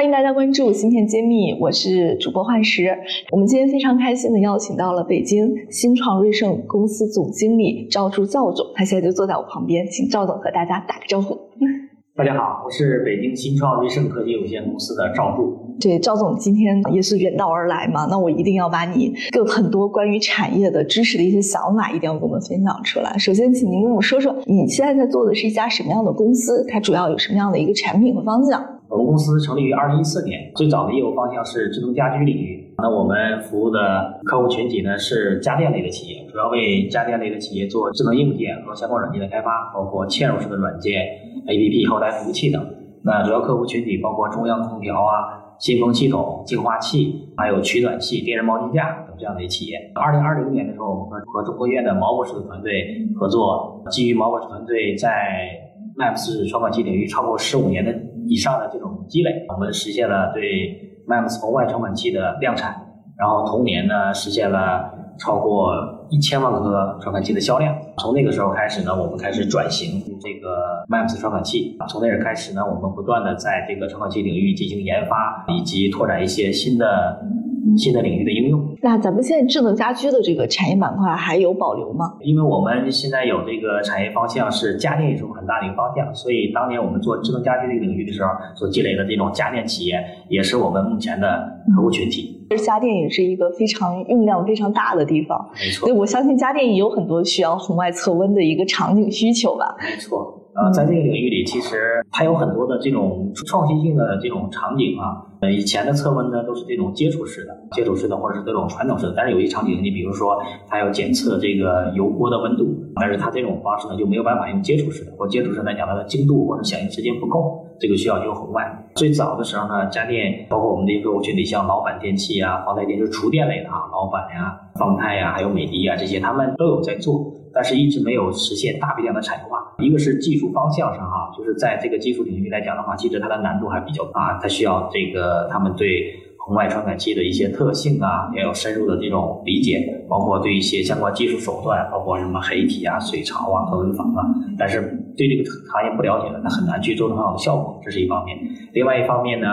欢迎大家关注芯片揭秘，我是主播幻石。我们今天非常开心的邀请到了北京新创瑞盛公司总经理赵柱赵总，他现在就坐在我旁边，请赵总和大家打个招呼。大家好，我是北京新创瑞盛科技有限公司的赵柱。对，赵总今天也是远道而来嘛，那我一定要把你更很多关于产业的知识的一些想法，一定要跟我们分享出来。首先，请您跟我说说，你现在在做的是一家什么样的公司？它主要有什么样的一个产品和方向？我们公司成立于二零一四年，最早的业务方向是智能家居领域。那我们服务的客户群体呢是家电类的企业，主要为家电类的企业做智能硬件和相关软件的开发，包括嵌入式的软件、APP 后台服务器等。那主要客户群体包括中央空调啊、新风系统、净化器，还有取暖器、电热毛巾架等这样的一企业。二零二零年的时候，我们和中科院的毛博士的团队合作，基于毛博士团队在 MAPS 传感器领域超过十五年的。以上的这种积累，我们实现了对 MEMS 红外传感器的量产，然后同年呢实现了超过一千万个传感器的销量。从那个时候开始呢，我们开始转型这个 MEMS 传感器。从那时开始呢，我们不断的在这个传感器领域进行研发，以及拓展一些新的。新的领域的应用。那咱们现在智能家居的这个产业板块还有保留吗？因为我们现在有这个产业方向是家电也是很大的一个方向，所以当年我们做智能家居这个领域的时候，所积累的这种家电企业也是我们目前的客户群体。其实家电也是一个非常用量非常大的地方，没错。对，我相信家电也有很多需要红外测温的一个场景需求吧。没错。呃，在这个领域里，其实它有很多的这种创新性的这种场景啊。呃，以前的测温呢都是这种接触式的、接触式的，或者是这种传统式的。但是有些场景，你比如说它要检测这个油锅的温度，但是它这种方式呢就没有办法用接触式的，或接触式来讲它的精度或者响应时间不够，这个需要用红外。最早的时候呢，家电包括我们的客户群体，像老板电器啊、方太电，就是厨电类的啊，老板呀、方太呀，还有美的呀这些，他们都有在做。但是一直没有实现大批量的产业化。一个是技术方向上哈，就是在这个技术领域来讲的话，其实它的难度还比较大，它需要这个他们对红外传感器的一些特性啊，要有深入的这种理解，包括对一些相关技术手段，包括什么黑体啊、水槽啊、恒温房啊。但是对这个行业不了解的，那很难去做出很好的效果，这是一方面。另外一方面呢，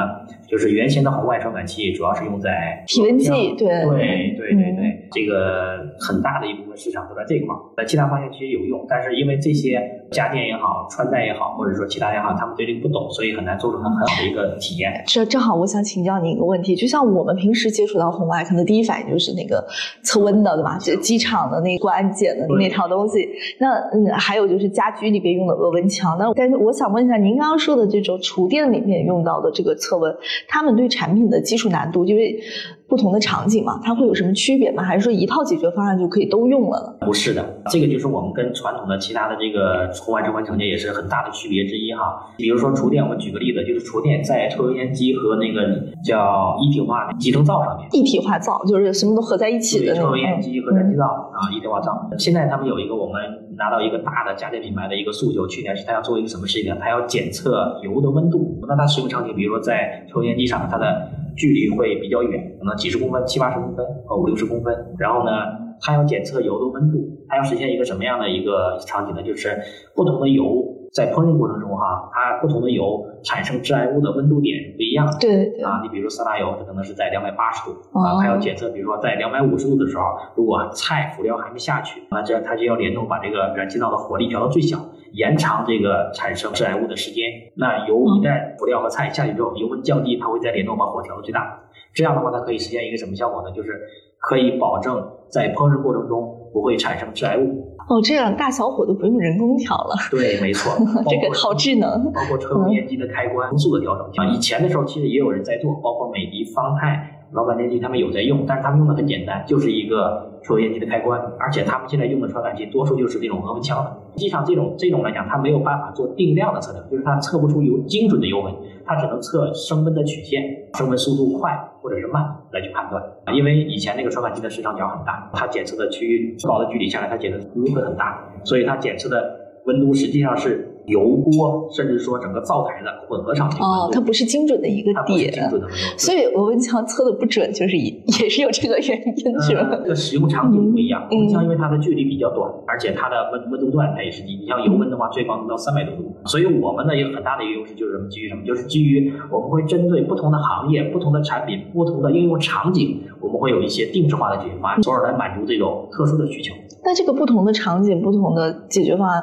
就是原先的红外传感器主要是用在体温计，对对对对对，这个很大的一部分市场都在这块儿，在其他方向其实有用，但是因为这些家电也好、穿戴也好，或者说其他也好，他们对这个不懂，所以很难做出很很好的一个体验。这正好我想请教你一个问题，就像我们平时接触到红外，可能第一反应就是那个测温的，对吧？就机场的那过安检的那套东西。那嗯，还有就是家居里边用的额温枪。那但是我想问一下，您刚刚说的这种厨电里面。用到的这个测温，他们对产品的技术难度，因为。不同的场景嘛，它会有什么区别吗？还是说一套解决方案就可以都用了呢？不是的，这个就是我们跟传统的其他的这个红外直观成件也是很大的区别之一哈。比如说厨电，我们举个例子，就是厨电在抽油烟机和那个叫一体化集成灶上面。一体化灶就是什么都合在一起的抽油烟机和燃气灶啊，一体化灶。现在他们有一个我们拿到一个大的家电品牌的一个诉求，去年是他要做一个什么事情？他要检测油的温度。那它使用场景，比如说在抽油烟机上，它的距离会比较远，可能几十公分、七八十公分和五六十公分。然后呢，它要检测油的温度，它要实现一个什么样的一个场景呢？就是不同的油在烹饪过程中哈，它不同的油产生致癌物的温度点是不一样的。对啊，你比如色拉油，它可能是在两百八十度啊，它要检测，比如说在两百五十度的时候，如果菜辅料还没下去，那这样它就要联动把这个燃气灶的火力调到最小。延长这个产生致癌物的时间。那油一旦辅料和菜下去之后，油温降低，它会再联动把火调到最大。这样的话，它可以实现一个什么效果呢？就是可以保证在烹饪过程中不会产生致癌物。哦，这样大小火都不用人工调了。对，没错，这个好智能。包括抽油烟机的开关风速的调整啊，以前的时候其实也有人在做，包括美的、方太。老板电器他们有在用，但是他们用的很简单，就是一个抽油烟机的开关，而且他们现在用的传感器多数就是那种额温枪的。实际上，这种这种来讲，它没有办法做定量的测量，就是它测不出有精准的油温，它只能测升温的曲线，升温速度快或者是慢来去判断。因为以前那个传感器的市场角很大，它检测的区域高的距离下来，它检测温度会很大，所以它检测的温度实际上是油锅，甚至说整个灶台的混合场景哦，它不是精准的一个点，精准的，所以额温枪测的不准，就是也也是有这个原因，是吧？这个使用场景不一样，温枪因为它的距离比较短，而且它的温温度段它也是低。你像油温的话，最高能到三百多度，所以我们呢有很大的一个优势就是什么？基于什么？就是基于我们会针对不同的行业、不同的产品、不同的应用场景，我们会有一些定制化的解决方案，从而来满足这种特殊的需求。那这个不同的场景、不同的解决方案，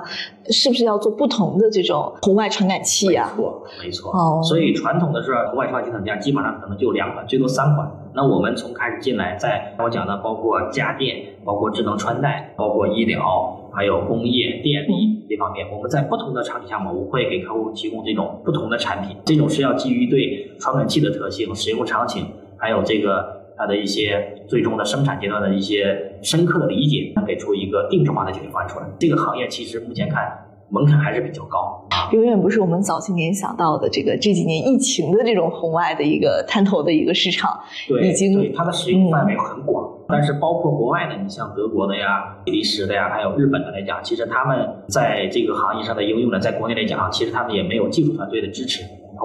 是不是要做不同的这种红外传感器呀？没错，没错。哦，所以传统的是红外传感器厂家，基本上可能就两款，最多三款。那我们从开始进来，在我讲的包括家电、包括智能穿戴、包括医疗，还有工业电力这方面，我们在不同的场景下嘛，我会给客户提供这种不同的产品。这种是要基于对传感器的特性、使用场景，还有这个。它的一些最终的生产阶段的一些深刻的理解，能给出一个定制化的解决方案出来。这个行业其实目前看门槛还是比较高，永远不是我们早些年想到的这个这几年疫情的这种红外的一个探头的一个市场。对，已经对它的使用范围很广，但是包括国外的，你像德国的呀、比利时的呀，还有日本的来讲，其实他们在这个行业上的应用呢，在国内来讲，其实他们也没有技术团队的支持。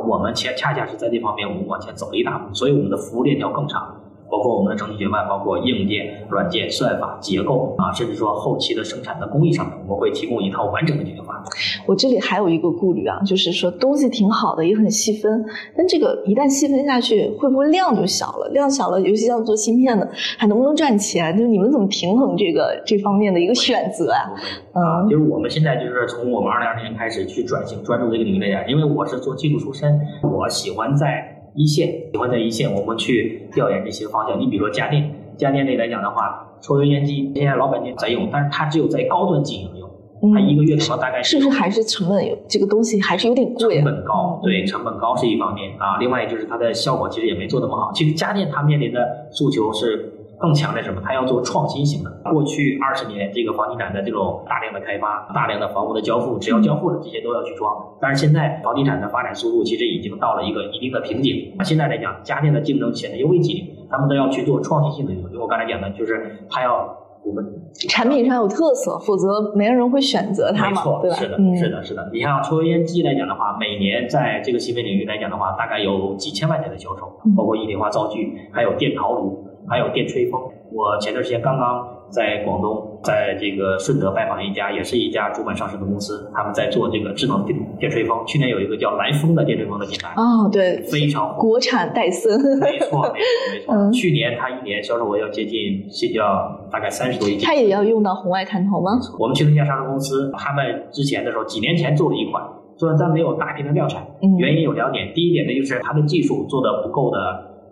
我们恰恰恰是在这方面，我们往前走了一大步，所以我们的服务链条更长。包括我们的整体决范，包括硬件、软件、算法、结构啊，甚至说后期的生产的工艺上面，我们会提供一套完整的解决方案。我这里还有一个顾虑啊，就是说东西挺好的，也很细分，但这个一旦细分下去，会不会量就小了？量小了，尤其像做芯片的，还能不能赚钱？就是你们怎么平衡这个这方面的一个选择啊？嗯，就是我们现在就是从我们二零二零年开始去转型，专注这个领域内啊，因为我是做技术出身，我喜欢在。一线喜欢在一线，我们去调研这些方向。你比如说家电，家电类来讲的话，抽油烟机现在老百姓在用，但是它只有在高端机型用，它一个月可能大概是不是还是成本有这个东西还是有点贵？成本高，对，成本高是一方面啊。另外就是它的效果其实也没做那么好。其实家电它面临的诉求是。更强的什么？它要做创新型的。过去二十年，这个房地产的这种大量的开发、大量的房屋的交付，只要交付了，这些都要去装。但是现在房地产的发展速度其实已经到了一个一定的瓶颈。那现在来讲，家电的竞争显得尤为激烈，他们都要去做创新性的应用。就我刚才讲的，就是它要我们产品上有特色，否则没人会选择它嘛，对吧？是的，是的，是的。你像抽油烟机来讲的话，每年在这个芯片领域来讲的话，大概有几千万台的销售，包括一体化灶具，还有电陶炉。还有电吹风，我前段时间刚刚在广东，在这个顺德拜访一家，也是一家主板上市的公司，他们在做这个智能电电吹风。去年有一个叫来风的电吹风的品牌，哦，对，非常国产戴森，没错，没错，没错。去年它一年销售额要接近，要大概三十多亿。它也要用到红外探头吗？我们去那家上市公司，他们之前的时候，几年前做了一款，虽然它没有大批的量产，原因有两点。第一点呢，就是它的技术做的不够的，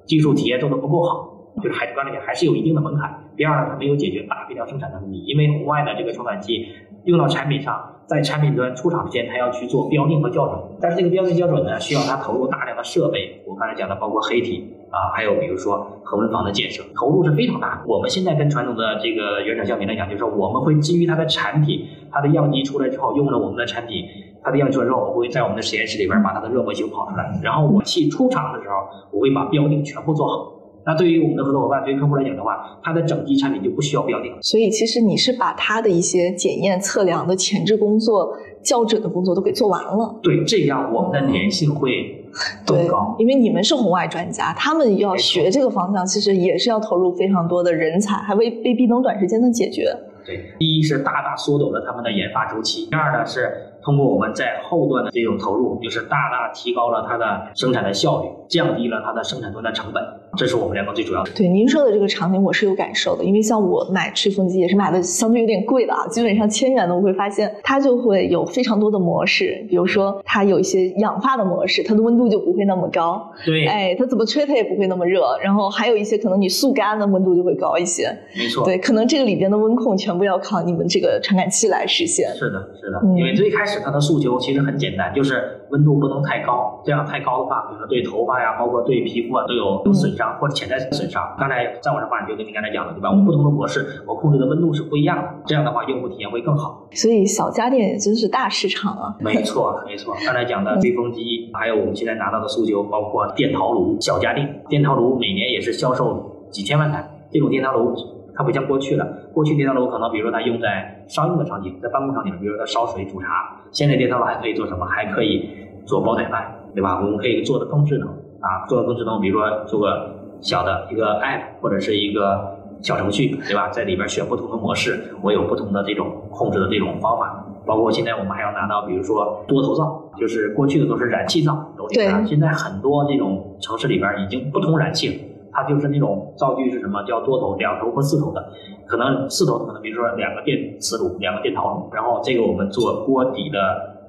技术体验做的不够好。就是还是刚才讲，还是有一定的门槛。第二呢，它没有解决大批量生产的问题，因为红外的这个传感器用到产品上，在产品端出厂之前，它要去做标定和校准。但是这个标定校准呢，需要它投入大量的设备。我刚才讲的，包括黑体啊，还有比如说恒温房的建设，投入是非常大的。我们现在跟传统的这个原厂橡皮来讲，就是我们会基于它的产品，它的样机出来之后，用了我们的产品，它的样机出来之后，我会在我们的实验室里边把它的热模型跑出来，然后我去出厂的时候，我会把标定全部做好。那对于我们的合作伙伴，对于客户来讲的话，它的整机产品就不需要标定。所以其实你是把它的一些检验测量的前置工作、校准的工作都给做完了。对，这样我们的粘性会更高。因为你们是红外专家，他们要学这个方向，其实也是要投入非常多的人才，还未未必能短时间的解决。对，第一是大大缩短了他们的研发周期，第二呢是。通过我们在后端的这种投入，就是大大提高了它的生产的效率，降低了它的生产端的成本，这是我们两个最主要的。对您说的这个场景，我是有感受的，因为像我买吹风机也是买的相对有点贵的啊，基本上千元的，我会发现它就会有非常多的模式，比如说它有一些氧化的模式，它的温度就不会那么高。对，哎，它怎么吹它也不会那么热，然后还有一些可能你速干的温度就会高一些。没错。对，可能这个里边的温控全部要靠你们这个传感器来实现。是的，是的，因为最开始它的诉求其实。很简单，就是温度不能太高，这样太高的话，比如说对头发呀，包括对皮肤啊都有损伤或者潜在损伤。刚才在我这话你就跟你刚才讲的，对吧？我不同的模式，我控制的温度是不一样的，这样的话用户体验会更好。所以小家电也真是大市场啊！没错，没错。刚才讲的吹风机，还有我们现在拿到的诉求，包括电陶炉、小家电。电陶炉每年也是销售几千万台，这种电陶炉。它不像过去了，过去电陶炉可能，比如说它用在商用的场景，在办公场景，比如说它烧水煮茶，现在电磁炉还可以做什么？还可以做煲仔饭，对吧？我们可以做的更智能啊，做的更智能，比如说做个小的一个 app 或者是一个小程序，对吧？在里边选不同的模式，我有不同的这种控制的这种方法。包括现在我们还要拿到，比如说多头灶，就是过去的都是燃气灶，楼顶上现在很多这种城市里边已经不通燃气了，它就是那种灶具是什么叫多头、两头或四头的，可能四头可能比如说两个电磁炉、两个电陶炉，然后这个我们做锅底的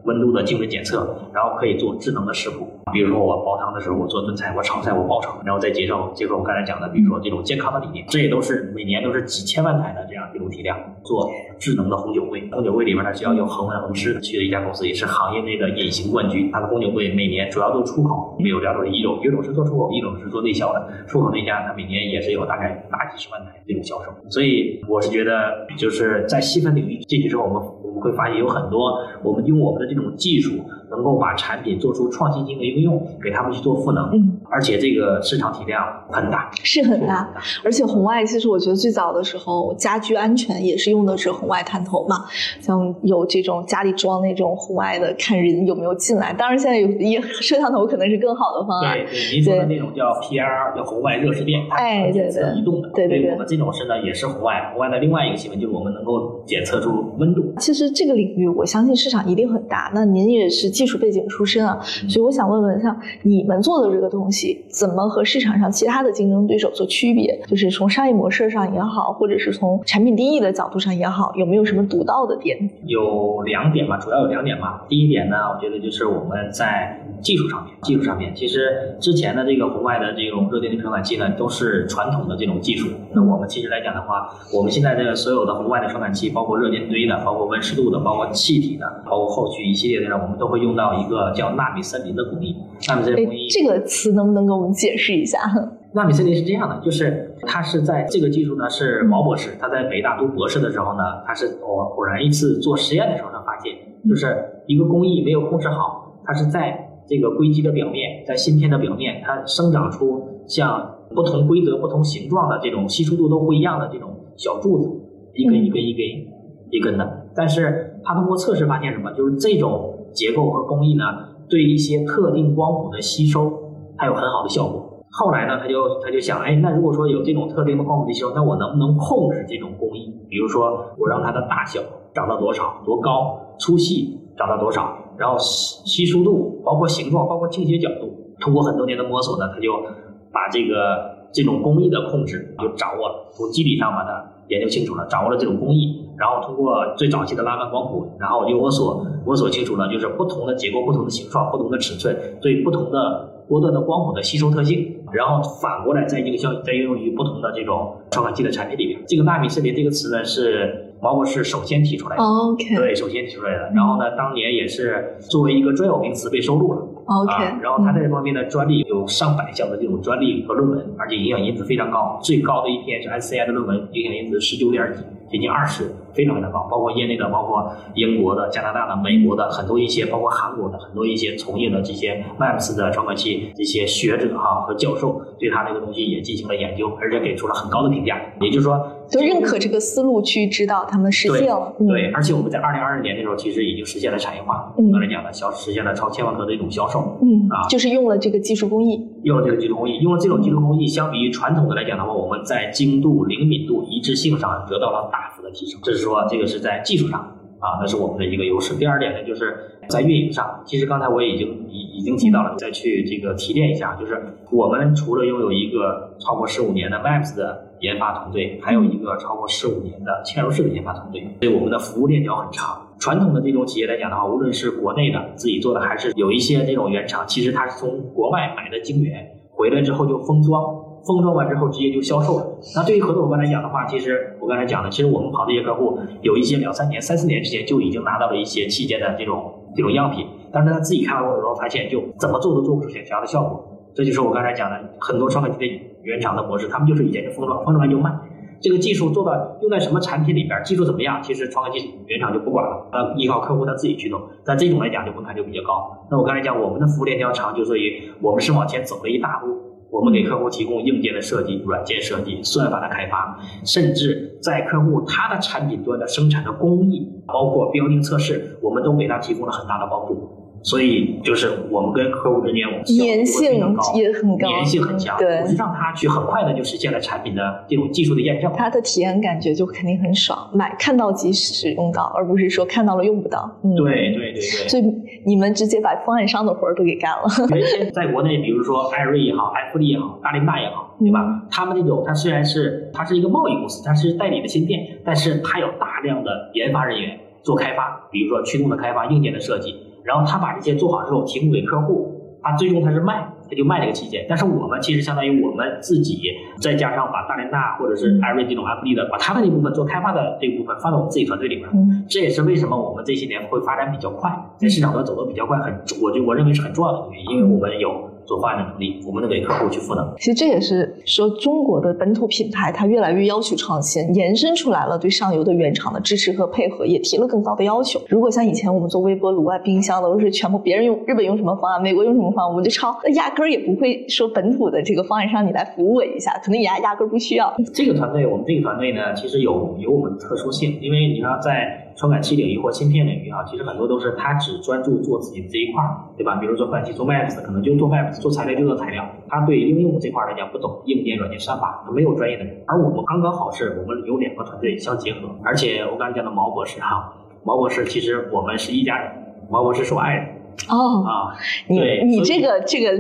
温度的精准检测，然后可以做智能的食谱。比如说我煲汤的时候，我做炖菜，我炒菜，我爆炒，然后再结合结合我刚才讲的，比如说这种健康的理念，这也都是每年都是几千万台的这样一种体量做智能的红酒柜。红酒柜里面呢，需要有恒温恒湿，去的一家公司也是行业内的隐形冠军。它的红酒柜每年主要做出口，没有两种一种，一种是做出口，一种是做内销的。出口那家它每年也是有大概大几十万台这种销售。所以我是觉得，就是在细分领域进去之后，我们我们会发现有很多我们用我们的这种技术。能够把产品做出创新性的应用，给他们去做赋能，嗯，而且这个市场体量很大，是很大。而且红外，其实我觉得最早的时候，家居安全也是用的是红外探头嘛，像有这种家里装那种红外的，看人有没有进来。当然，现在有也摄像头可能是更好的方案。对对，您说的那种叫 PR，叫红外热视电，哎，对对，移动的。对对对，我们这种是呢，也是红外。红外的另外一个新闻就是我们能够检测出温度。其实这个领域，我相信市场一定很大。那您也是技术背景出身。啊，所以我想问问，像你们做的这个东西，怎么和市场上其他的竞争对手做区别？就是从商业模式上也好，或者是从产品定义的角度上也好，有没有什么独到的点？有两点吧，主要有两点吧。第一点呢，我觉得就是我们在技术上面，技术上面，其实之前的这个红外的这种热电力传感器呢，都是传统的这种技术。那我们其实来讲的话，我们现在这个所有的红外的传感器，包括热电堆的，包括温湿度的，包括气体的，包括后续一系列的，我们都会用到一个叫。纳米森林的工艺，纳米森林工艺这个词能不能给我们解释一下？纳米森林是这样的，就是它是在这个技术呢，是毛博士他在北大读博士的时候呢，他是偶偶然一次做实验的时候，呢发现，就是一个工艺没有控制好，它是在这个硅基的表面，在芯片的表面，它生长出像不同规则、不同形状的这种稀疏度都不一样的这种小柱子，一根一根一根一根的。但是他通过测试发现什么？就是这种结构和工艺呢？对一些特定光谱的吸收，它有很好的效果。后来呢，他就他就想，哎，那如果说有这种特定的光谱的吸收，那我能不能控制这种工艺？比如说，我让它的大小长到多少、多高，粗细长到多少，然后吸吸收度，包括形状，包括倾斜角度，通过很多年的摸索呢，他就把这个这种工艺的控制就掌握了，从机理上把它研究清楚了，掌握了这种工艺。然后通过最早期的拉曼光谱，然后又摸索摸索清楚了，就是不同的结构、不同的形状、不同的尺寸，对不同的波段的光谱的吸收特性，然后反过来再应用再应用于不同的这种传感器的产品里面。这个纳米森林这个词呢，是毛博士首先提出来的。OK。对，首先提出来的。然后呢，当年也是作为一个专有名词被收录了。OK。然后他在这方面的专利有上百项的这种专利和论文，而且影响因子非常高，最高的一篇是 SCI 的论文，影响因子十九点几。接近二十，非常非常高，包括业内的，包括英国的、加拿大的、美国的很多一些，包括韩国的很多一些从业的这些 MAPS 的传感器这些学者哈和教授，对他这个东西也进行了研究，而且给出了很高的评价。也就是说，都认可这个思路去指导他们实现了。对，而且我们在二零二二年的时候，其实已经实现了产业化。嗯，刚才讲的销实现了超千万颗的一种销售。嗯啊，就是用了这个技术工艺。用了这个技术工艺，用了这种技术工艺，相比于传统的来讲的话，我们在精度、灵敏度、一致性上得到了大幅的提升。这是说这个是在技术上啊，那是我们的一个优势。第二点呢，就是在运营上，其实刚才我也已经已已经提到了，再去这个提炼一下，就是我们除了拥有一个超过十五年的 MAPS 的研发团队，还有一个超过十五年的嵌入式的研发团队，所以我们的服务链条很长。传统的这种企业来讲的话，无论是国内的自己做的，还是有一些这种原厂，其实它是从国外买的晶圆回来之后就封装，封装完之后直接就销售了。那对于合作伙伴来讲的话，其实我刚才讲的，其实我们跑这些客户有一些两三年、三四年之前就已经拿到了一些器件的这种这种样品，但是他自己看完过之后发现，就怎么做都做不出想要的效果。这就是我刚才讲的很多传感器的原厂的模式，他们就是以前就封装，封装完就卖。这个技术做到用在什么产品里边，技术怎么样？其实传感器原厂就不管了，呃，依靠客户他自己去弄。但这种来讲就门槛就比较高。那我刚才讲我们的服务链条长，就所以我们是往前走了一大步，我们给客户提供硬件的设计、软件设计、算法的开发，甚至在客户他的产品端的生产的工艺，包括标定测试，我们都给他提供了很大的帮助。所以就是我们跟客户之间，我们粘性也很高，粘性很强，对，是让他去很快的就实现了产品的这种技术的验证，他的体验感觉就肯定很爽，买看到即使用到，而不是说看到了用不到。嗯，对对对对。所以你们直接把方案商的活儿都给干了。原先在国内，比如说艾瑞也好，艾弗利也好，大林大也好，对吧？他们那种，它虽然是它是一个贸易公司，它是代理的芯片，但是它有大量的研发人员做开发，比如说驱动的开发、硬件的设计。然后他把这些做好之后提供给客户，他最终他是卖，他就卖这个器件。但是我们其实相当于我们自己再加上把大连大或者是艾瑞这种 FD 的，把他的那部分做开发的这部分放到我们自己团队里面。这也是为什么我们这些年会发展比较快，在市场上走得比较快，很我就我认为是很重要的原因，因为我们有。做方案的能力，我们能给客户去赋能。其实这也是说中国的本土品牌，它越来越要求创新，延伸出来了对上游的原厂的支持和配合，也提了更高的要求。如果像以前我们做微波炉啊、冰箱都是全部别人用日本用什么方案，美国用什么方案，我们就抄，那压根儿也不会说本土的这个方案上你来服务我一下，可能也压根儿不需要。这个团队，我们这个团队呢，其实有有我们的特殊性，因为你看在。传感器领域或芯片领域啊，其实很多都是他只专注做自己这一块儿，对吧？比如说传感器做 MAPS，可能就做 MAPS，做材料就做材料，他对应用这块儿来讲不懂，硬件、软件、算法，他没有专业的人。而我们刚刚好是我们有两个团队相结合，而且我刚才讲的毛博士哈，毛博士其实我们是一家人，毛博士是我爱人。哦。啊，你你这个这个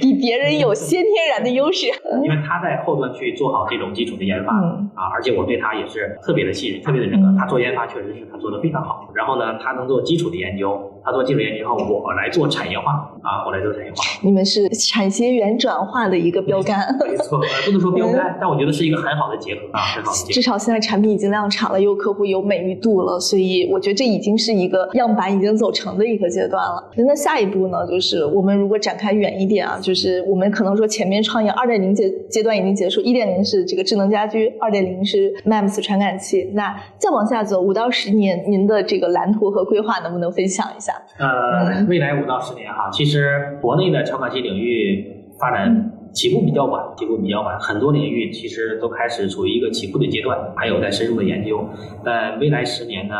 比别人有先天然的优势，因为他在后端去做好这种基础的研发啊，而且我对他也是特别的信任，特别的认可。他做研发确实是他做的非常好，然后呢，他能做基础的研究，他做技术研究后，我来做产业化啊，我来做产业化。你们是产学研转化的一个标杆，没错，不能说标杆，但我觉得是一个很好的结合啊，很好的结合。至少现在产品已经量产了，有客户有美誉度了，所以我觉得这已经是一个样板已经走成的一个阶段了。那下一步。呢，就是我们如果展开远一点啊，就是我们可能说前面创业二点零阶阶段已经结束，一点零是这个智能家居，二点零是 MEMS 传感器。那再往下走五到十年，您的这个蓝图和规划能不能分享一下？呃，未来五到十年哈，其实国内的传感器领域发展起步比较晚，起步比较晚，很多领域其实都开始处于一个起步的阶段，还有在深入的研究。但未来十年呢？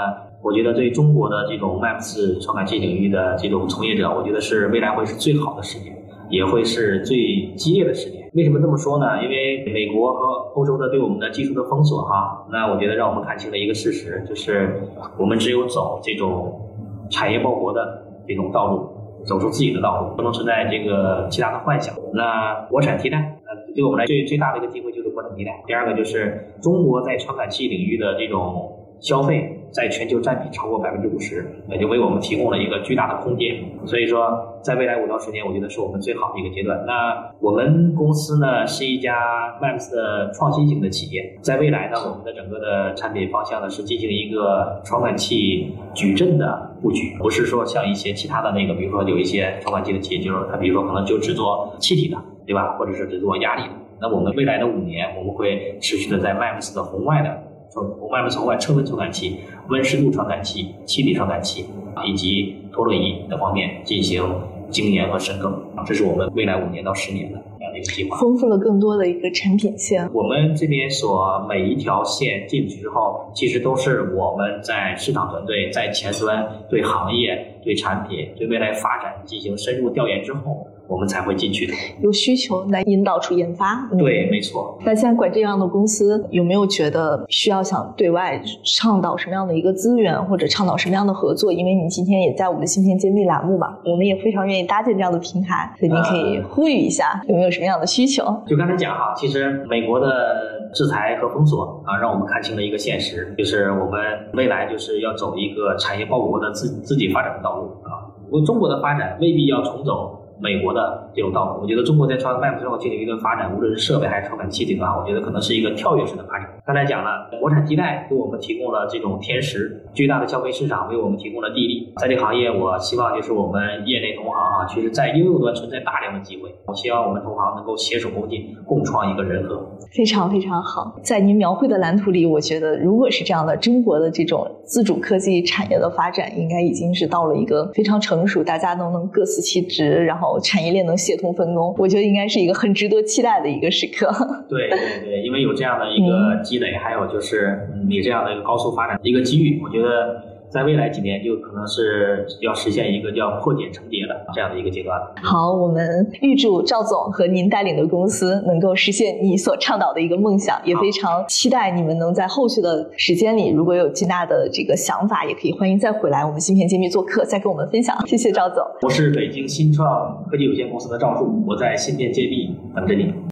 我觉得对中国的这种 MAPS 传感器领域的这种从业者，我觉得是未来会是最好的十年，也会是最激烈的十年。为什么这么说呢？因为美国和欧洲的对我们的技术的封锁，哈，那我觉得让我们看清了一个事实，就是我们只有走这种产业报国的这种道路，走出自己的道路，不能存在这个其他的幻想。那国产替代，呃，对我们来最最大的一个机会就是国产替代。第二个就是中国在传感器领域的这种消费。在全球占比超过百分之五十，也就为我们提供了一个巨大的空间。所以说，在未来五到十年，我觉得是我们最好的一个阶段。那我们公司呢，是一家 MEMS 的创新型的企业。在未来呢，我们的整个的产品方向呢，是进行一个传感器矩阵的布局，不是说像一些其他的那个，比如说有一些传感器的企业，就是它比如说可能就只做气体的，对吧？或者是只做压力的。那我们未来的五年，我们会持续的在 MEMS 的红外的。从外面从外车温传感器、温湿度传感器、气体传感器以及陀螺仪等方面进行精研和深耕，这是我们未来五年到十年的这样的一个计划。丰富了更多的一个产品线。我们这边所每一条线进去之后，其实都是我们在市场团队在前端对行业、对产品、对未来发展进行深入调研之后。我们才会进去的，有需求来引导出研发。对，没错。那现在管这样的公司，有没有觉得需要想对外倡导什么样的一个资源，或者倡导什么样的合作？因为你今天也在我们的芯片揭秘栏目嘛，我们也非常愿意搭建这样的平台，所以您可以呼吁一下，有没有什么样的需求？就刚才讲哈，其实美国的制裁和封锁啊，让我们看清了一个现实，就是我们未来就是要走一个产业报国的自自己发展的道路啊。我中国的发展未必要重走。美国的这种道路，我觉得中国在传 MEMS 传感器领域的发展，无论是设备还是传感器这块，我觉得可能是一个跳跃式的发展。刚才讲了，国产替代给我们提供了这种天时，巨大的消费市场为我们提供了地利。在这个行业，我希望就是我们业内同行啊，其实在应用端存在大量的机会。我希望我们同行能够携手共进，共创一个人和。非常非常好，在您描绘的蓝图里，我觉得如果是这样的，中国的这种自主科技产业的发展，应该已经是到了一个非常成熟，大家都能各司其职，然后。后产业链能协同分工，我觉得应该是一个很值得期待的一个时刻。对对对，因为有这样的一个积累，还有就是你这样的一个高速发展的一个机遇，我觉得。在未来几年，就可能是要实现一个叫破茧成蝶的这样的一个阶段。好，我们预祝赵总和您带领的公司能够实现你所倡导的一个梦想，也非常期待你们能在后续的时间里，如果有极大的这个想法，也可以欢迎再回来我们芯片揭秘做客，再跟我们分享。谢谢赵总。我是北京新创科技有限公司的赵树，我在芯片揭秘等着你。